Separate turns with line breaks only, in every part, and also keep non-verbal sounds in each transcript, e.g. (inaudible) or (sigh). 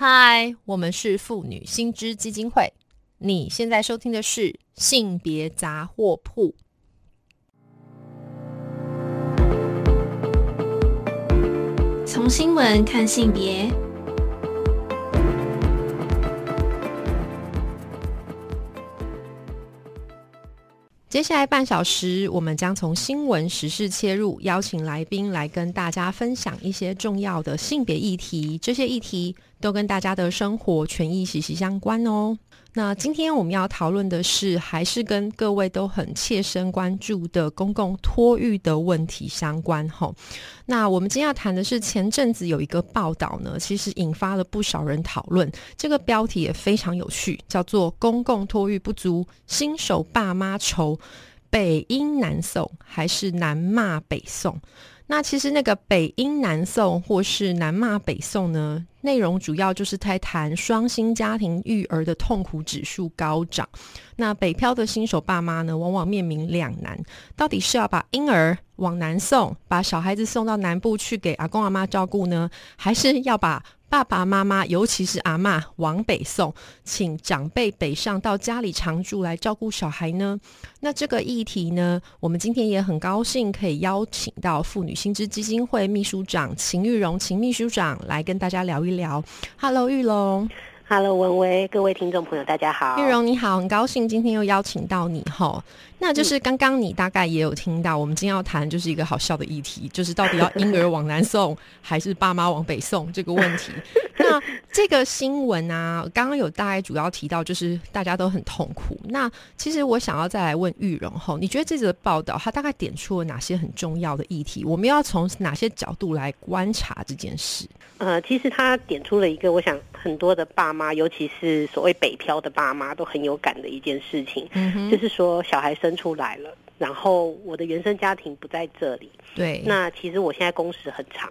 嗨，我们是妇女新知基金会。你现在收听的是性别杂货铺。
从新闻看性别。
接下来半小时，我们将从新闻时事切入，邀请来宾来跟大家分享一些重要的性别议题。这些议题都跟大家的生活权益息息相关哦。那今天我们要讨论的是，还是跟各位都很切身关注的公共托育的问题相关哈。那我们今天要谈的是，前阵子有一个报道呢，其实引发了不少人讨论。这个标题也非常有趣，叫做“公共托育不足，新手爸妈愁，北英南送还是南骂北送？”那其实那个北英南送或是南骂北送呢，内容主要就是在谈双薪家庭育儿的痛苦指数高涨。那北漂的新手爸妈呢，往往面临两难：到底是要把婴儿往南送，把小孩子送到南部去给阿公阿妈照顾呢，还是要把？爸爸妈妈，尤其是阿妈往北送，请长辈北上到家里常住来照顾小孩呢？那这个议题呢，我们今天也很高兴可以邀请到妇女薪资基金会秘书长秦玉荣秦秘书长来跟大家聊一聊。Hello，玉龙。
Hello，文威，各位听众朋友，大家好。
玉荣你好，很高兴今天又邀请到你哈。那就是刚刚你大概也有听到，我们今天要谈就是一个好笑的议题，就是到底要婴儿往南送还是爸妈往北送这个问题。那这个新闻啊，刚刚有大概主要提到，就是大家都很痛苦。那其实我想要再来问玉荣后，你觉得这则报道它大概点出了哪些很重要的议题？我们要从哪些角度来观察这件事？
呃，其实他点出了一个，我想很多的爸妈，尤其是所谓北漂的爸妈，都很有感的一件事情，就是说小孩生出来了，然后我的原生家庭不在这里，
对，
那其实我现在工时很长，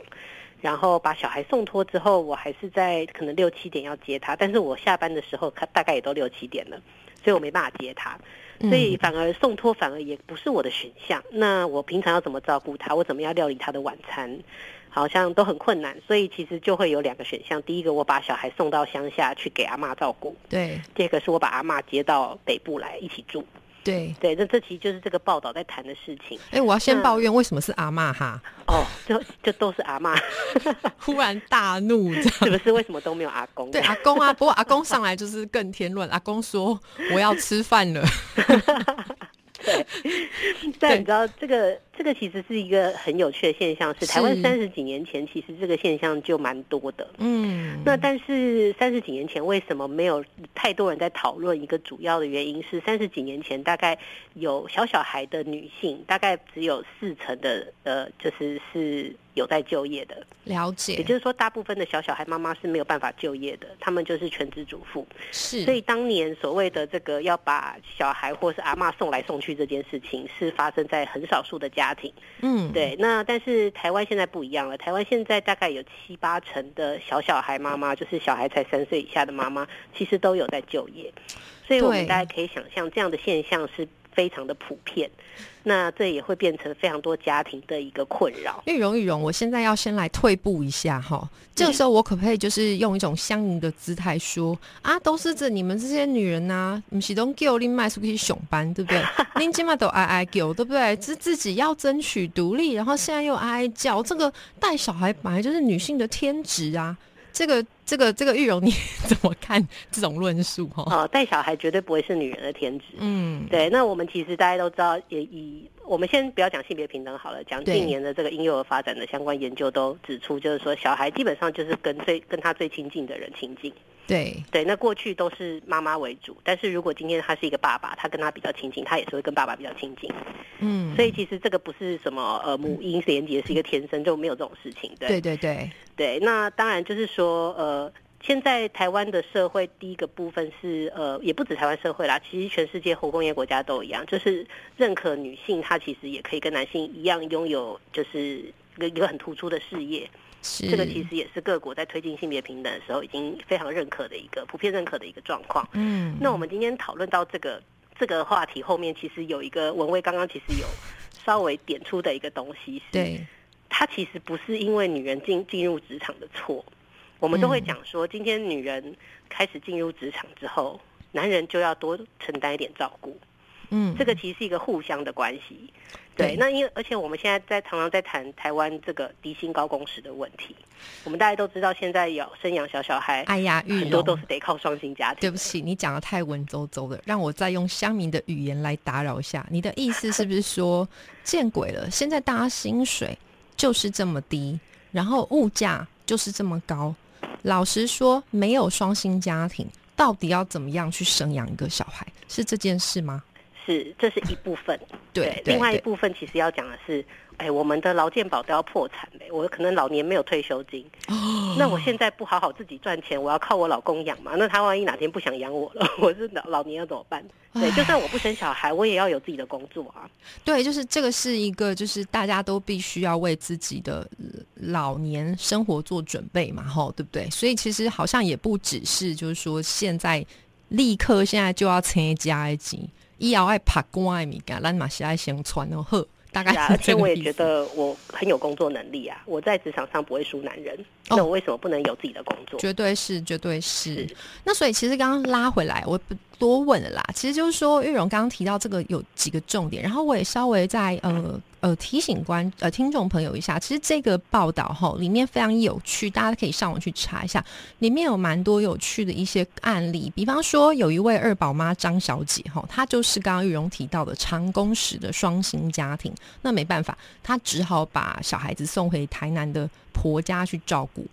然后把小孩送托之后，我还是在可能六七点要接他，但是我下班的时候，他大概也都六七点了，所以我没办法接他，所以反而送托反而也不是我的选项。那我平常要怎么照顾他？我怎么样料理他的晚餐？好像都很困难，所以其实就会有两个选项。第一个，我把小孩送到乡下去给阿妈照顾；
对，
第二个是我把阿妈接到北部来一起住。
对，
对，那这其实就是这个报道在谈的事情。
哎，我要先抱怨，为什么是阿妈哈？
哦，就就都是阿妈，(laughs)
忽然大怒，(laughs)
是不是？为什么都没有阿公？
对，阿公啊，不过阿公上来就是更添乱。阿公说：“我要吃饭了。(laughs) ”
对，但你知道这个这个其实是一个很有趣的现象，是台湾三十几年前其实这个现象就蛮多的。嗯，那但是三十几年前为什么没有太多人在讨论？一个主要的原因是三十几年前大概有小小孩的女性，大概只有四成的呃，就是是。有在就业的，
了解，
也就是说，大部分的小小孩妈妈是没有办法就业的，他们就是全职主妇。
是，
所以当年所谓的这个要把小孩或是阿妈送来送去这件事情，是发生在很少数的家庭。嗯，对。那但是台湾现在不一样了，台湾现在大概有七八成的小小孩妈妈，就是小孩才三岁以下的妈妈，其实都有在就业。所以我们大家可以想象，这样的现象是。非常的普遍，那这也会变成非常多家庭的一个困扰。
玉荣，玉荣，我现在要先来退步一下哈。这个时候，我可不可以就是用一种相应的姿态说啊，都是这你们这些女人呐，你是都给我另卖出去熊班，对不对？您起码都哀哀叫，对不对？自自己要争取独立，然后现在又哀哀叫，这个带小孩本来就是女性的天职啊。这个这个这个玉荣，你 (laughs) 怎么看这种论述？哈，
哦，带小孩绝对不会是女人的天职。嗯，对。那我们其实大家都知道，也以我们先不要讲性别平等好了，讲近年的这个婴幼儿发展的相关研究都指出，就是说小孩基本上就是跟最跟他最亲近的人亲近。
对
对，那过去都是妈妈为主，但是如果今天他是一个爸爸，他跟他比较亲近，他也是会跟爸爸比较亲近。嗯，所以其实这个不是什么呃母婴连接，是一个天生就没有这种事情。
对对对
对，那当然就是说呃，现在台湾的社会第一个部分是呃，也不止台湾社会啦，其实全世界后工业国家都一样，就是认可女性她其实也可以跟男性一样拥有就是一个一个很突出的事业。这个其实也是各国在推进性别平等的时候已经非常认可的一个普遍认可的一个状况。嗯，那我们今天讨论到这个这个话题后面，其实有一个文蔚刚刚其实有稍微点出的一个东西是，
对，
它其实不是因为女人进进入职场的错，我们都会讲说，今天女人开始进入职场之后，男人就要多承担一点照顾。
嗯，
这个其实是一个互相的关系。对，那因为而且我们现在在常常在谈台湾这个低薪高工时的问题。我们大家都知道，现在有生养小小孩，
哎呀，
很多都是得靠双薪家庭。
对不起，你讲的太文绉绉了，让我再用乡民的语言来打扰一下。你的意思是不是说，见鬼了？现在大家薪水就是这么低，然后物价就是这么高。老实说，没有双薪家庭，到底要怎么样去生养一个小孩？是这件事吗？
是，这是一部分。(laughs)
对，
另外一部分其实要讲的是，哎，我们的劳健保都要破产嘞，我可能老年没有退休金，那我现在不好好自己赚钱，我要靠我老公养嘛？那他万一哪天不想养我了，(laughs) 我是老老年要怎么办？对，就算我不生小孩，我也要有自己的工作啊。
对，就是这个是一个，就是大家都必须要为自己的老年生活做准备嘛，吼，对不对？所以其实好像也不只是就是说现在立刻现在就要参加一集。以后爱拍光爱物件，咱嘛是爱先传哦好。大概
而且我也觉得我很有工作能力啊，我在职场上不会输男人。那我为什么不能有自己的工作？
绝对是，绝对是。那所以其实刚刚拉回来，我不多问了啦。其实就是说，玉荣刚刚提到这个有几个重点，然后我也稍微在呃。呃，提醒观呃听众朋友一下，其实这个报道哈里面非常有趣，大家可以上网去查一下，里面有蛮多有趣的一些案例。比方说，有一位二宝妈张小姐哈，她就是刚刚玉荣提到的长工时的双薪家庭，那没办法，她只好把小孩子送回台南的婆家去照顾。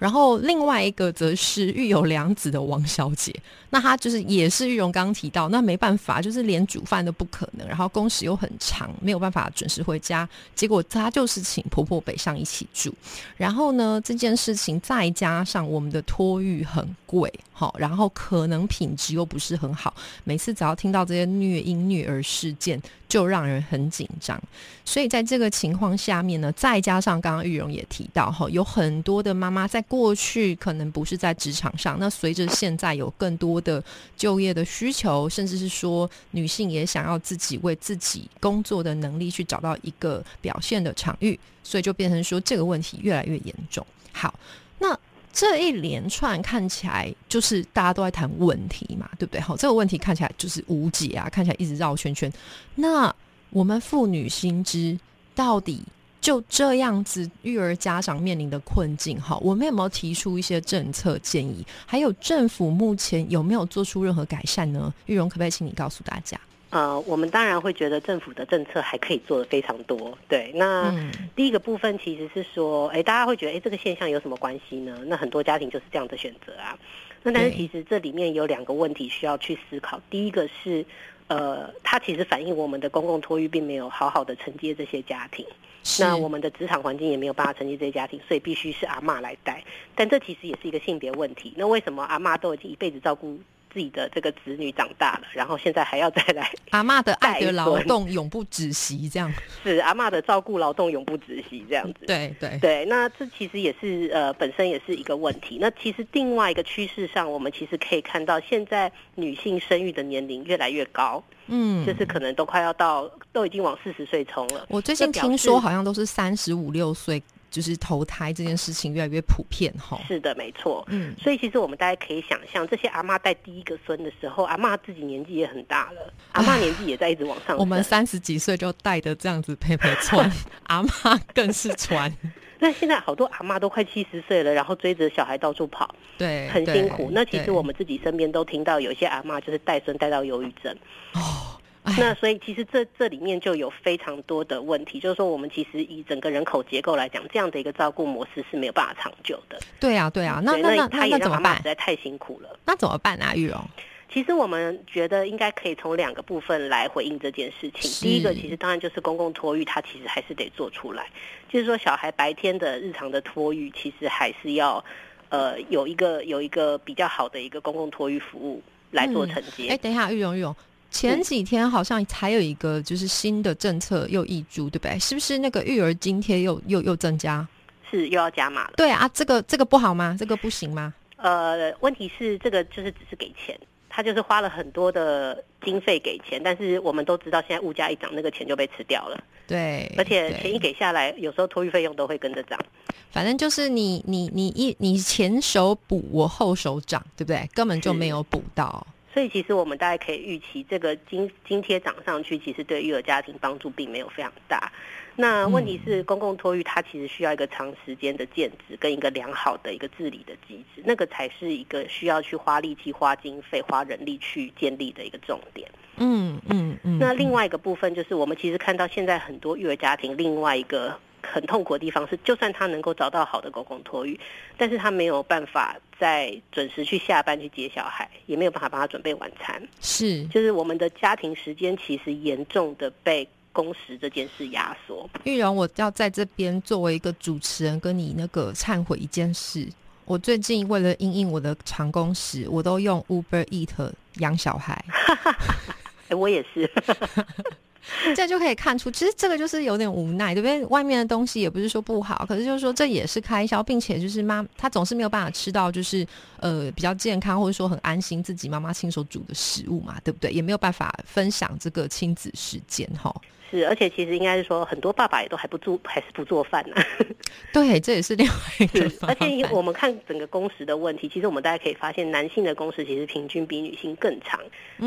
然后另外一个则是育有两子的王小姐，那她就是也是玉荣刚提到，那没办法，就是连煮饭都不可能，然后工时又很长，没有办法准时回家，结果她就是请婆婆北上一起住。然后呢，这件事情再加上我们的托育很贵，好，然后可能品质又不是很好，每次只要听到这些虐婴虐儿事件。就让人很紧张，所以在这个情况下面呢，再加上刚刚玉荣也提到哈，有很多的妈妈在过去可能不是在职场上，那随着现在有更多的就业的需求，甚至是说女性也想要自己为自己工作的能力去找到一个表现的场域，所以就变成说这个问题越来越严重。好，那。这一连串看起来就是大家都在谈问题嘛，对不对？好，这个问题看起来就是无解啊，看起来一直绕圈圈。那我们妇女心知到底就这样子，育儿家长面临的困境，哈，我们有没有提出一些政策建议？还有政府目前有没有做出任何改善呢？玉荣，可不可以请你告诉大家？
呃，我们当然会觉得政府的政策还可以做的非常多。对，那第一个部分其实是说，哎，大家会觉得，哎，这个现象有什么关系呢？那很多家庭就是这样的选择啊。那但是其实这里面有两个问题需要去思考。第一个是，呃，它其实反映我们的公共托育并没有好好的承接这些家庭，那我们的职场环境也没有办法承接这些家庭，所以必须是阿妈来带。但这其实也是一个性别问题。那为什么阿妈都已经一辈子照顾？自己的这个子女长大了，然后现在还要再来 (laughs)
阿妈的爱的劳动永不止息，这样
是阿妈的照顾劳动永不止息，这样子。
对对
对，那这其实也是呃本身也是一个问题。那其实另外一个趋势上，我们其实可以看到，现在女性生育的年龄越来越高，嗯，就是可能都快要到都已经往四十岁冲了。
我最近听说好像都是三十五六岁。就是投胎这件事情越来越普遍哈，
是的，没错。嗯，所以其实我们大家可以想象，这些阿妈带第一个孙的时候，阿妈自己年纪也很大了，阿妈年纪也在一直往上。(laughs)
我们三十几岁就带着这样子陪陪穿，(laughs) 阿妈更是穿。(laughs)
那现在好多阿妈都快七十岁了，然后追着小孩到处跑，
对，
很辛苦。那其实我们自己身边都听到有些阿妈就是带孙带到忧郁症。哦。那所以其实这这里面就有非常多的问题，就是说我们其实以整个人口结构来讲，这样的一个照顾模式是没有办法长久的。
对啊，对啊，那那那那怎么办？
实在太辛苦了。
那怎么办啊，玉荣？
其实我们觉得应该可以从两个部分来回应这件事情。第一个，其实当然就是公共托育，它其实还是得做出来。就是说，小孩白天的日常的托育，其实还是要呃有一个有一个比较好的一个公共托育服务来做承接。
哎，等一下，玉荣，玉荣。前几天好像才有一个就是新的政策又挹注，对不对？是不是那个育儿津贴又又又增加？
是又要加码了？
对啊，这个这个不好吗？这个不行吗？
呃，问题是这个就是只是给钱，他就是花了很多的经费给钱，但是我们都知道现在物价一涨，那个钱就被吃掉了。
对，
而且钱一给下来，有时候托育费用都会跟着涨。
反正就是你你你一你前手补，我后手涨，对不对？根本就没有补到。
所以其实我们大概可以预期，这个津津贴涨上去，其实对育儿家庭帮助并没有非常大。那问题是，公共托育它其实需要一个长时间的建制跟一个良好的一个治理的机制，那个才是一个需要去花力气、花经费、花人力去建立的一个重点。
嗯嗯嗯。
那另外一个部分就是，我们其实看到现在很多育儿家庭，另外一个很痛苦的地方是，就算他能够找到好的公共托育，但是他没有办法在准时去下班去接小孩，也没有办法帮他准备晚餐。
是，
就是我们的家庭时间其实严重的被工时这件事压缩。
玉荣，我要在这边作为一个主持人，跟你那个忏悔一件事。我最近为了应应我的长工时，我都用 Uber Eat 养小孩。(laughs)
哎，我也是。(laughs)
这就可以看出，其实这个就是有点无奈，对不对？外面的东西也不是说不好，可是就是说这也是开销，并且就是妈她总是没有办法吃到就是呃比较健康或者说很安心自己妈妈亲手煮的食物嘛，对不对？也没有办法分享这个亲子时间哈。
是，而且其实应该是说，很多爸爸也都还不做，还是不做饭呢、(laughs)
对，这也是另外一个，(laughs)
而且我们看整个工时的问题，其实我们大家可以发现，男性的工时其实平均比女性更长，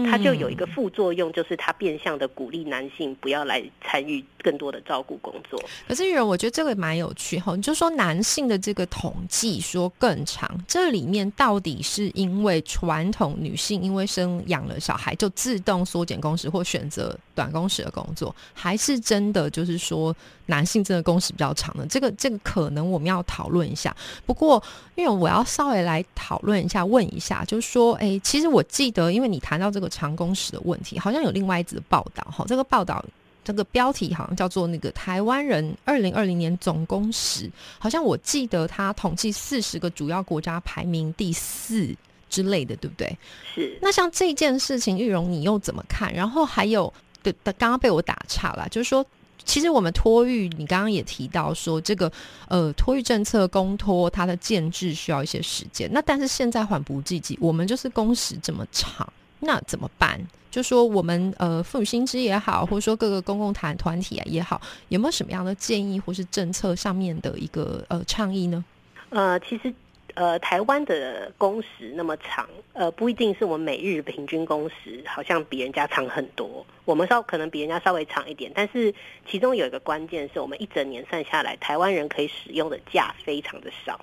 它就有一个副作用，就是它变相的鼓励男性不要来参与更多的照顾工作。
可是玉人，我觉得这个蛮有趣哈。你就说男性的这个统计说更长，这里面到底是因为传统女性因为生养了小孩就自动缩减工时或选择短工时的工作，还是真的就是说男性真的工时比较长的？这个这个可能我们要讨论一下。不过，因为我要稍微来讨论一下，问一下，就是说，诶，其实我记得，因为你谈到这个长工时的问题，好像有另外一则报道哈，这个报道。这个标题好像叫做那个台湾人二零二零年总工时，好像我记得他统计四十个主要国家排名第四之类的，对不对？
是，
那像这件事情，玉荣你又怎么看？然后还有，对，刚刚被我打岔了，就是说，其实我们托育，你刚刚也提到说，这个呃托育政策公托它的建制需要一些时间，那但是现在缓不济急，我们就是工时这么长，那怎么办？就说我们呃妇女薪资也好，或者说各个公共团团体啊也好，有没有什么样的建议或是政策上面的一个呃倡议呢？
呃，其实呃，台湾的工时那么长，呃，不一定是我们每日平均工时好像比人家长很多，我们稍可能比人家稍微长一点，但是其中有一个关键是我们一整年算下来，台湾人可以使用的假非常的少，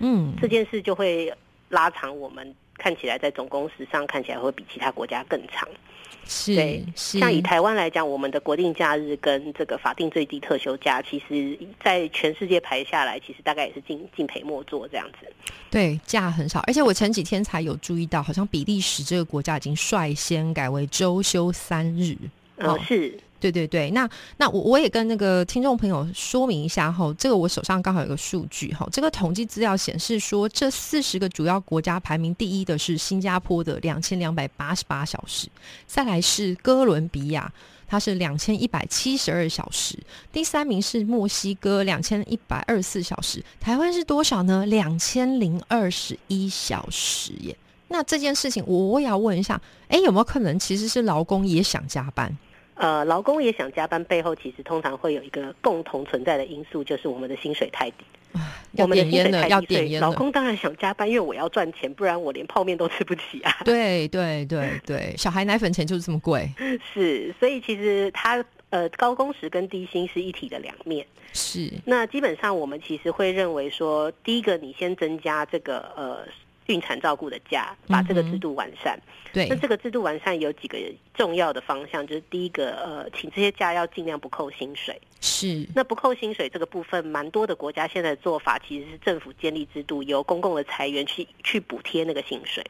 嗯，
这件事就会拉长我们看起来在总工时上看起来会比其他国家更长。
是
对，
是，
像以台湾来讲，我们的国定假日跟这个法定最低特休假，其实在全世界排下来，其实大概也是敬敬陪末座这样子。
对，假很少，而且我前几天才有注意到，好像比利时这个国家已经率先改为周休三日。
呃，
哦
是
对对对，那那我我也跟那个听众朋友说明一下哈，这个我手上刚好有个数据哈，这个统计资料显示说，这四十个主要国家排名第一的是新加坡的两千两百八十八小时，再来是哥伦比亚。它是两千一百七十二小时，第三名是墨西哥两千一百二十四小时，台湾是多少呢？两千零二十一小时耶。那这件事情，我我也要问一下，哎，有没有可能其实是劳工也想加班？
呃，劳工也想加班，背后其实通常会有一个共同存在的因素，就是我们的薪水太低。
要
我们的
点烟了，
薪水太低，
要
所以劳
点烟了。
工当然想加班，因为我要赚钱，不然我连泡面都吃不起啊。
对对对对，(laughs) 小孩奶粉钱就是这么贵，
是，所以其实他呃高工时跟低薪是一体的两面。
是
那基本上我们其实会认为说，第一个你先增加这个呃孕产照顾的假，把这个制度完善。
对
那这个制度完善有几个重要的方向，就是第一个呃，请这些假要尽量不扣薪水。
是，
那不扣薪水这个部分，蛮多的国家现在的做法其实是政府建立制度，由公共的财源去去补贴那个薪水。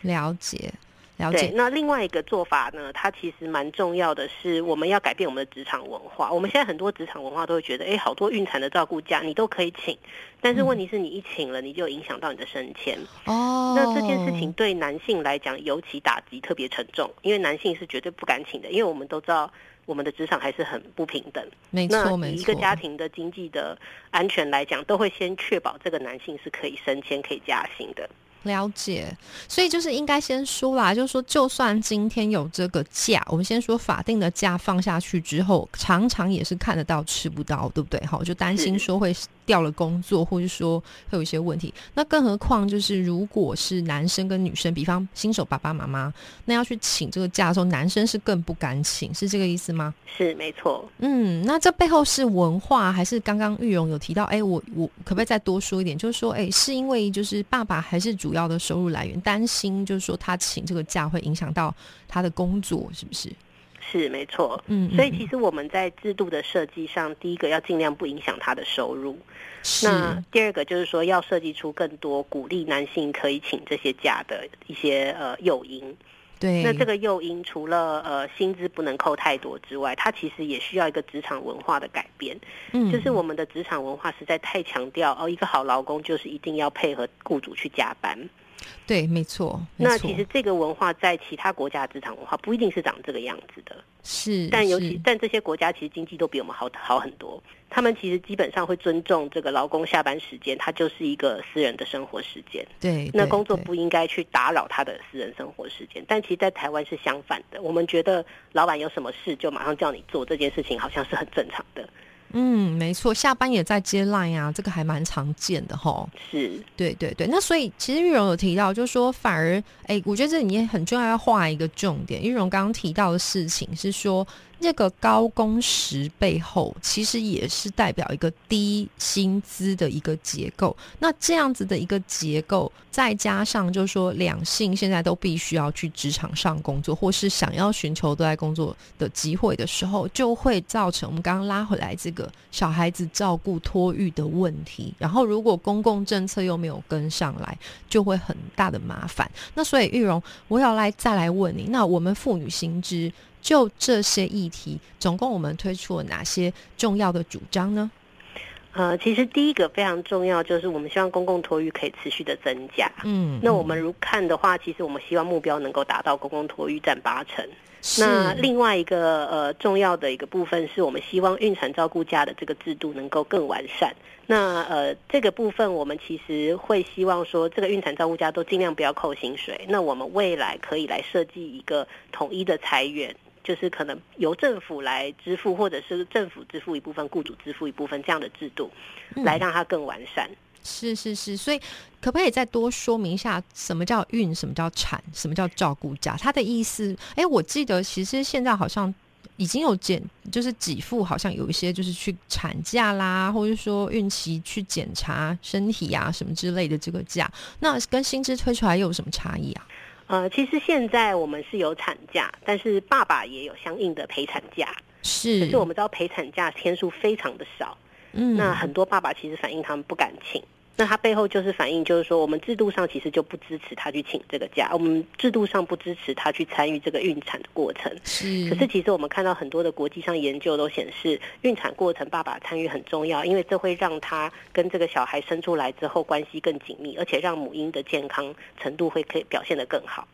了解了
对，
解，
那另外一个做法呢，它其实蛮重要的是，我们要改变我们的职场文化。我们现在很多职场文化都会觉得，哎，好多孕产的照顾假你都可以请，但是问题是你一请了，你就影响到你的升迁。
哦，
那这件事情对男性来讲尤其打击特别沉重，因为男性是绝对不敢请的，因为我们都知道我们的职场还是很不平等。
没
那
错没错，
以一个家庭的经济的安全来讲，都会先确保这个男性是可以升迁、可以加薪的。
了解，所以就是应该先说啦，就是说，就算今天有这个假，我们先说法定的假放下去之后，常常也是看得到吃不到，对不对？好，就担心说会掉了工作，或者说会有一些问题。那更何况就是如果是男生跟女生，比方新手爸爸妈妈，那要去请这个假的时候，男生是更不敢请，是这个意思吗？
是没错。
嗯，那这背后是文化，还是刚刚玉荣有提到？哎，我我可不可以再多说一点？就是说，哎，是因为就是爸爸还是主要的收入来源，担心就是说他请这个假会影响到他的工作，是不是？
是没错。嗯，所以其实我们在制度的设计上，第一个要尽量不影响他的收入。那第二个就是说，要设计出更多鼓励男性可以请这些假的一些呃诱因。
对，
那这个诱因除了呃薪资不能扣太多之外，它其实也需要一个职场文化的改变。嗯，就是我们的职场文化实在太强调哦，一个好劳工就是一定要配合雇主去加班。
对，没错。
那其实这个文化在其他国家的职场文化不一定是长这个样子的。
是，
但尤其但这些国家其实经济都比我们好好很多。他们其实基本上会尊重这个劳工下班时间，它就是一个私人的生活时间。
对，
那工作不应该去打扰他的私人生活时间。但其实，在台湾是相反的，我们觉得老板有什么事就马上叫你做这件事情，好像是很正常的。
嗯，没错，下班也在接 line 啊，这个还蛮常见的哈。
是，
对对对。那所以其实玉荣有提到，就是说反而，哎，我觉得这里面很重要，要画一个重点。玉荣刚刚提到的事情是说。这个高工时背后，其实也是代表一个低薪资的一个结构。那这样子的一个结构，再加上就是说，两性现在都必须要去职场上工作，或是想要寻求对外工作的机会的时候，就会造成我们刚刚拉回来这个小孩子照顾托育的问题。然后，如果公共政策又没有跟上来，就会很大的麻烦。那所以，玉荣，我要来再来问你，那我们妇女薪资。就这些议题，总共我们推出了哪些重要的主张呢？
呃，其实第一个非常重要，就是我们希望公共托育可以持续的增加。嗯，那我们如看的话，其实我们希望目标能够达到公共托育占八成。那另外一个呃重要的一个部分，是我们希望孕产照顾假的这个制度能够更完善。那呃这个部分，我们其实会希望说，这个孕产照顾假都尽量不要扣薪水。那我们未来可以来设计一个统一的裁员。就是可能由政府来支付，或者是政府支付一部分，雇主支付一部分这样的制度，来让它更完善。
是是是，所以可不可以再多说明一下，什么叫孕，什么叫产，什么叫照顾假？它的意思？哎，我记得其实现在好像已经有检，就是给付，好像有一些就是去产假啦，或者说孕期去检查身体啊什么之类的这个假，那跟薪资推出来又有什么差异啊？
呃，其实现在我们是有产假，但是爸爸也有相应的陪产假。
是，
可是我们知道陪产假天数非常的少，嗯，那很多爸爸其实反映他们不敢请。那它背后就是反映，就是说我们制度上其实就不支持他去请这个假，我们制度上不支持他去参与这个孕产的过程。
是，
可是其实我们看到很多的国际上研究都显示，孕产过程爸爸参与很重要，因为这会让他跟这个小孩生出来之后关系更紧密，而且让母婴的健康程度会可以表现得更好。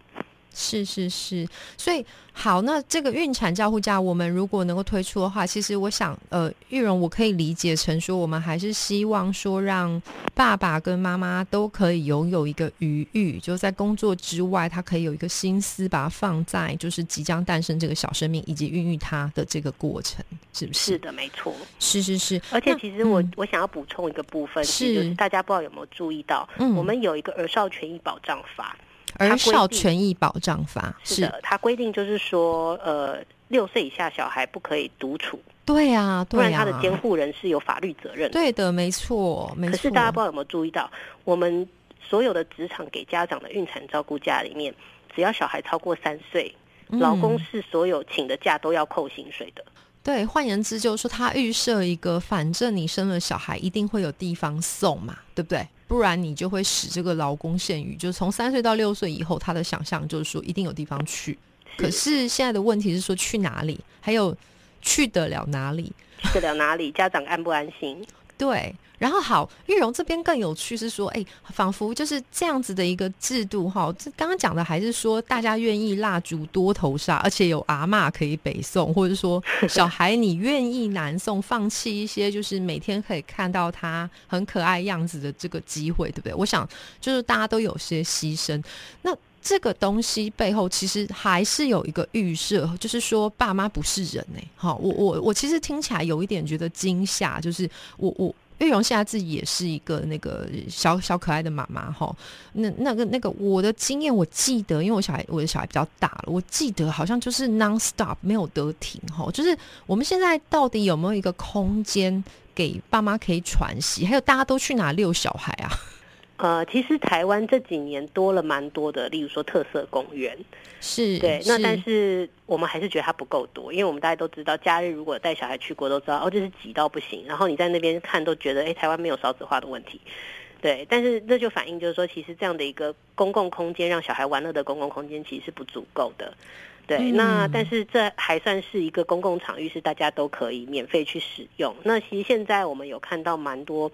是是是，所以好，那这个孕产照护假，我们如果能够推出的话，其实我想，呃，玉荣我可以理解成说，我们还是希望说，让爸爸跟妈妈都可以拥有一个余裕，就在工作之外，他可以有一个心思，把它放在就是即将诞生这个小生命以及孕育他的这个过程，是不是？
是的，没错。
是是是，
而且其实我我想要补充一个部分，是就是大家不知道有没有注意到，我们有一个儿少权益保障法。
儿少权益保障法
是的，它规定就是说，呃，六岁以下小孩不可以独处。
对啊，不
然他的监护人是有法律责任。
对的，没错，没错。
可是大家不知道有没有注意到，我们所有的职场给家长的孕产照顾假里面，只要小孩超过三岁，老公是所有请的假都要扣薪水的。
对，换言之就是说，他预设一个，反正你生了小孩，一定会有地方送嘛，对不对？不然你就会使这个劳工限于，就是从三岁到六岁以后，他的想象就是说一定有地方去。可是现在的问题是说去哪里，还有去得了哪里？
去得了哪里？家长安不安心？
对。然后好，玉荣这边更有趣是说，哎，仿佛就是这样子的一个制度哈。这刚刚讲的还是说，大家愿意蜡烛多头纱，而且有阿嬷可以北送，或者说 (laughs) 小孩你愿意南送，放弃一些就是每天可以看到他很可爱样子的这个机会，对不对？我想就是大家都有些牺牲。那这个东西背后其实还是有一个预设，就是说爸妈不是人呢。好，我我我其实听起来有一点觉得惊吓，就是我我。玉荣现在自己也是一个那个小小可爱的妈妈哈，那那个那个我的经验，我记得，因为我小孩我的小孩比较大了，我记得好像就是 non stop 没有得停哈，就是我们现在到底有没有一个空间给爸妈可以喘息？还有大家都去哪遛小孩啊？
呃，其实台湾这几年多了蛮多的，例如说特色公园，
是
对。那但是我们还是觉得它不够多，因为我们大家都知道，假日如果带小孩去过，都知道哦，就是挤到不行。然后你在那边看，都觉得哎，台湾没有少子化的问题。对，但是这就反映就是说，其实这样的一个公共空间，让小孩玩乐的公共空间，其实是不足够的。对，那但是这还算是一个公共场域，是大家都可以免费去使用。那其实现在我们有看到蛮多。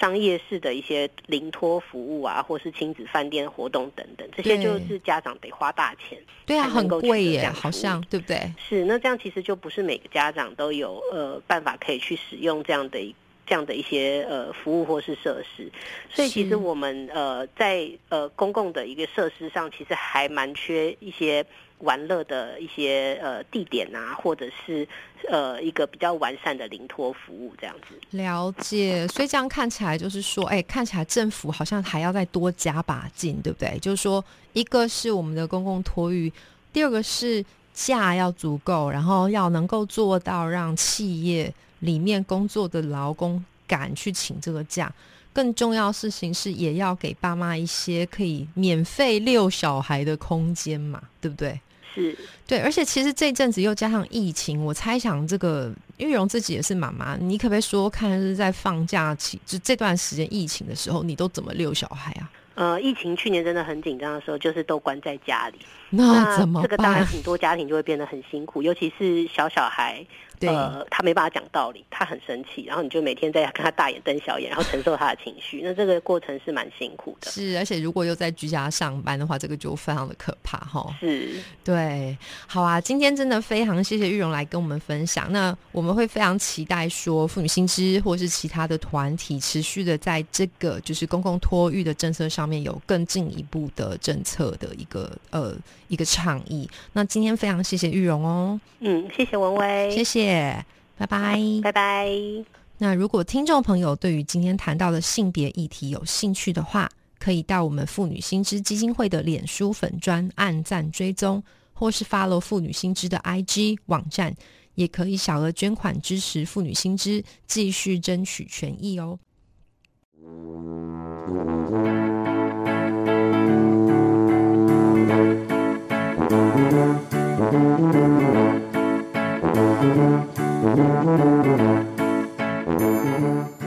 商业式的一些零托服务啊，或是亲子饭店活动等等，这些就是家长得花大钱，
对啊，很贵耶，好像对不对？
是，那这样其实就不是每个家长都有呃办法可以去使用这样的一这样的一些呃服务或是设施，所以其实我们呃在呃公共的一个设施上，其实还蛮缺一些。玩乐的一些呃地点啊，或者是呃一个比较完善的临托服务这样子。
了解，所以这样看起来就是说，哎，看起来政府好像还要再多加把劲，对不对？就是说，一个是我们的公共托育，第二个是价要足够，然后要能够做到让企业里面工作的劳工敢去请这个假。更重要事情是，也要给爸妈一些可以免费遛小孩的空间嘛，对不对？
是
对，而且其实这阵子又加上疫情，我猜想这个玉荣自己也是妈妈，你可不可以说看是在放假期就这段时间疫情的时候，你都怎么遛小孩啊？
呃，疫情去年真的很紧张的时候，就是都关在家里，(laughs)
那怎么
这个当然很多家庭就会变得很辛苦，尤其是小小孩。呃，他没办法讲道理，他很生气，然后你就每天在跟他大眼瞪小眼，然后承受他的情绪，那这个过程是蛮辛苦的。
是，而且如果又在居家上班的话，这个就非常的可怕哈。
是，
对，好啊，今天真的非常谢谢玉荣来跟我们分享。那我们会非常期待说，妇女新知或是其他的团体持续的在这个就是公共托育的政策上面有更进一步的政策的一个呃一个倡议。那今天非常谢谢玉荣哦。
嗯，谢谢文威，
谢谢。拜拜，
拜拜。
那如果听众朋友对于今天谈到的性别议题有兴趣的话，可以到我们妇女新知基金会的脸书粉专按赞追踪，或是 follow 妇女新知的 IG 网站，也可以小额捐款支持妇女新知，继续争取权益哦。Thank you.